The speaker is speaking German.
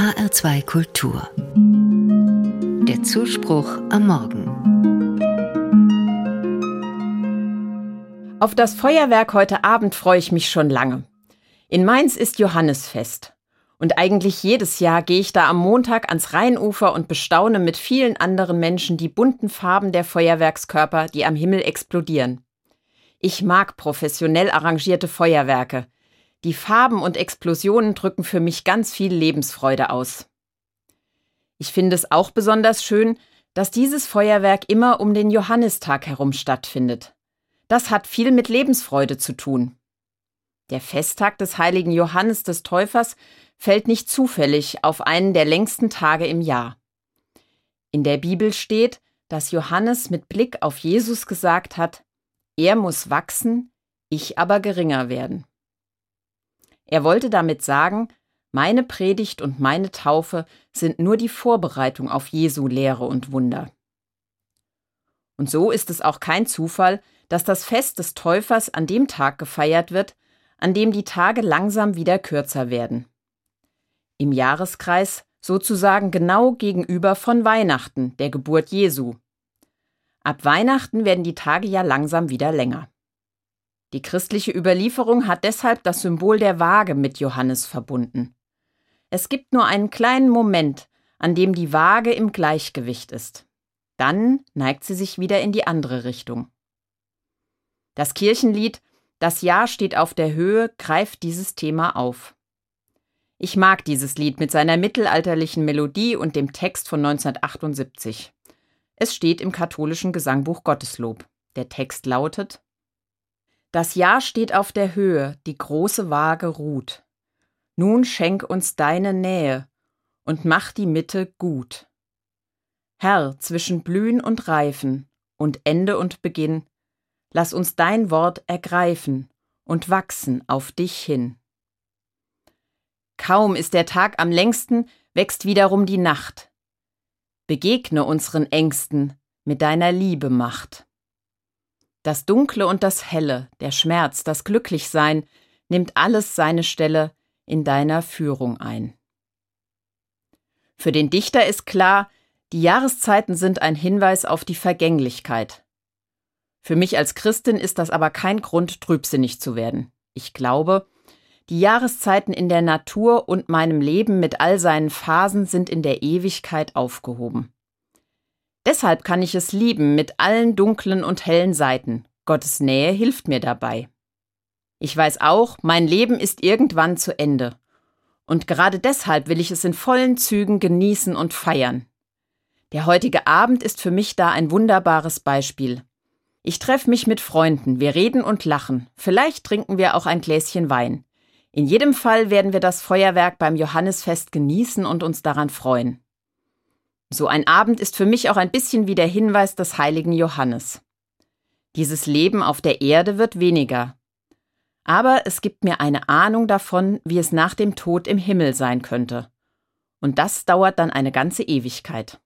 HR2 Kultur. Der Zuspruch am Morgen. Auf das Feuerwerk heute Abend freue ich mich schon lange. In Mainz ist Johannesfest. Und eigentlich jedes Jahr gehe ich da am Montag ans Rheinufer und bestaune mit vielen anderen Menschen die bunten Farben der Feuerwerkskörper, die am Himmel explodieren. Ich mag professionell arrangierte Feuerwerke. Die Farben und Explosionen drücken für mich ganz viel Lebensfreude aus. Ich finde es auch besonders schön, dass dieses Feuerwerk immer um den Johannistag herum stattfindet. Das hat viel mit Lebensfreude zu tun. Der Festtag des heiligen Johannes des Täufers fällt nicht zufällig auf einen der längsten Tage im Jahr. In der Bibel steht, dass Johannes mit Blick auf Jesus gesagt hat, er muss wachsen, ich aber geringer werden. Er wollte damit sagen, meine Predigt und meine Taufe sind nur die Vorbereitung auf Jesu Lehre und Wunder. Und so ist es auch kein Zufall, dass das Fest des Täufers an dem Tag gefeiert wird, an dem die Tage langsam wieder kürzer werden. Im Jahreskreis sozusagen genau gegenüber von Weihnachten, der Geburt Jesu. Ab Weihnachten werden die Tage ja langsam wieder länger. Die christliche Überlieferung hat deshalb das Symbol der Waage mit Johannes verbunden. Es gibt nur einen kleinen Moment, an dem die Waage im Gleichgewicht ist. Dann neigt sie sich wieder in die andere Richtung. Das Kirchenlied Das Jahr steht auf der Höhe greift dieses Thema auf. Ich mag dieses Lied mit seiner mittelalterlichen Melodie und dem Text von 1978. Es steht im katholischen Gesangbuch Gotteslob. Der Text lautet das Jahr steht auf der Höhe, die große Waage ruht. Nun schenk uns deine Nähe und mach die Mitte gut. Herr, zwischen Blühen und Reifen und Ende und Beginn, lass uns dein Wort ergreifen und wachsen auf dich hin. Kaum ist der Tag am längsten, wächst wiederum die Nacht. Begegne unseren Ängsten mit deiner Liebe Macht. Das Dunkle und das Helle, der Schmerz, das Glücklichsein, nimmt alles seine Stelle in deiner Führung ein. Für den Dichter ist klar, die Jahreszeiten sind ein Hinweis auf die Vergänglichkeit. Für mich als Christin ist das aber kein Grund, trübsinnig zu werden. Ich glaube, die Jahreszeiten in der Natur und meinem Leben mit all seinen Phasen sind in der Ewigkeit aufgehoben. Deshalb kann ich es lieben mit allen dunklen und hellen Seiten. Gottes Nähe hilft mir dabei. Ich weiß auch, mein Leben ist irgendwann zu Ende. Und gerade deshalb will ich es in vollen Zügen genießen und feiern. Der heutige Abend ist für mich da ein wunderbares Beispiel. Ich treffe mich mit Freunden, wir reden und lachen, vielleicht trinken wir auch ein Gläschen Wein. In jedem Fall werden wir das Feuerwerk beim Johannisfest genießen und uns daran freuen. So ein Abend ist für mich auch ein bisschen wie der Hinweis des heiligen Johannes. Dieses Leben auf der Erde wird weniger. Aber es gibt mir eine Ahnung davon, wie es nach dem Tod im Himmel sein könnte. Und das dauert dann eine ganze Ewigkeit.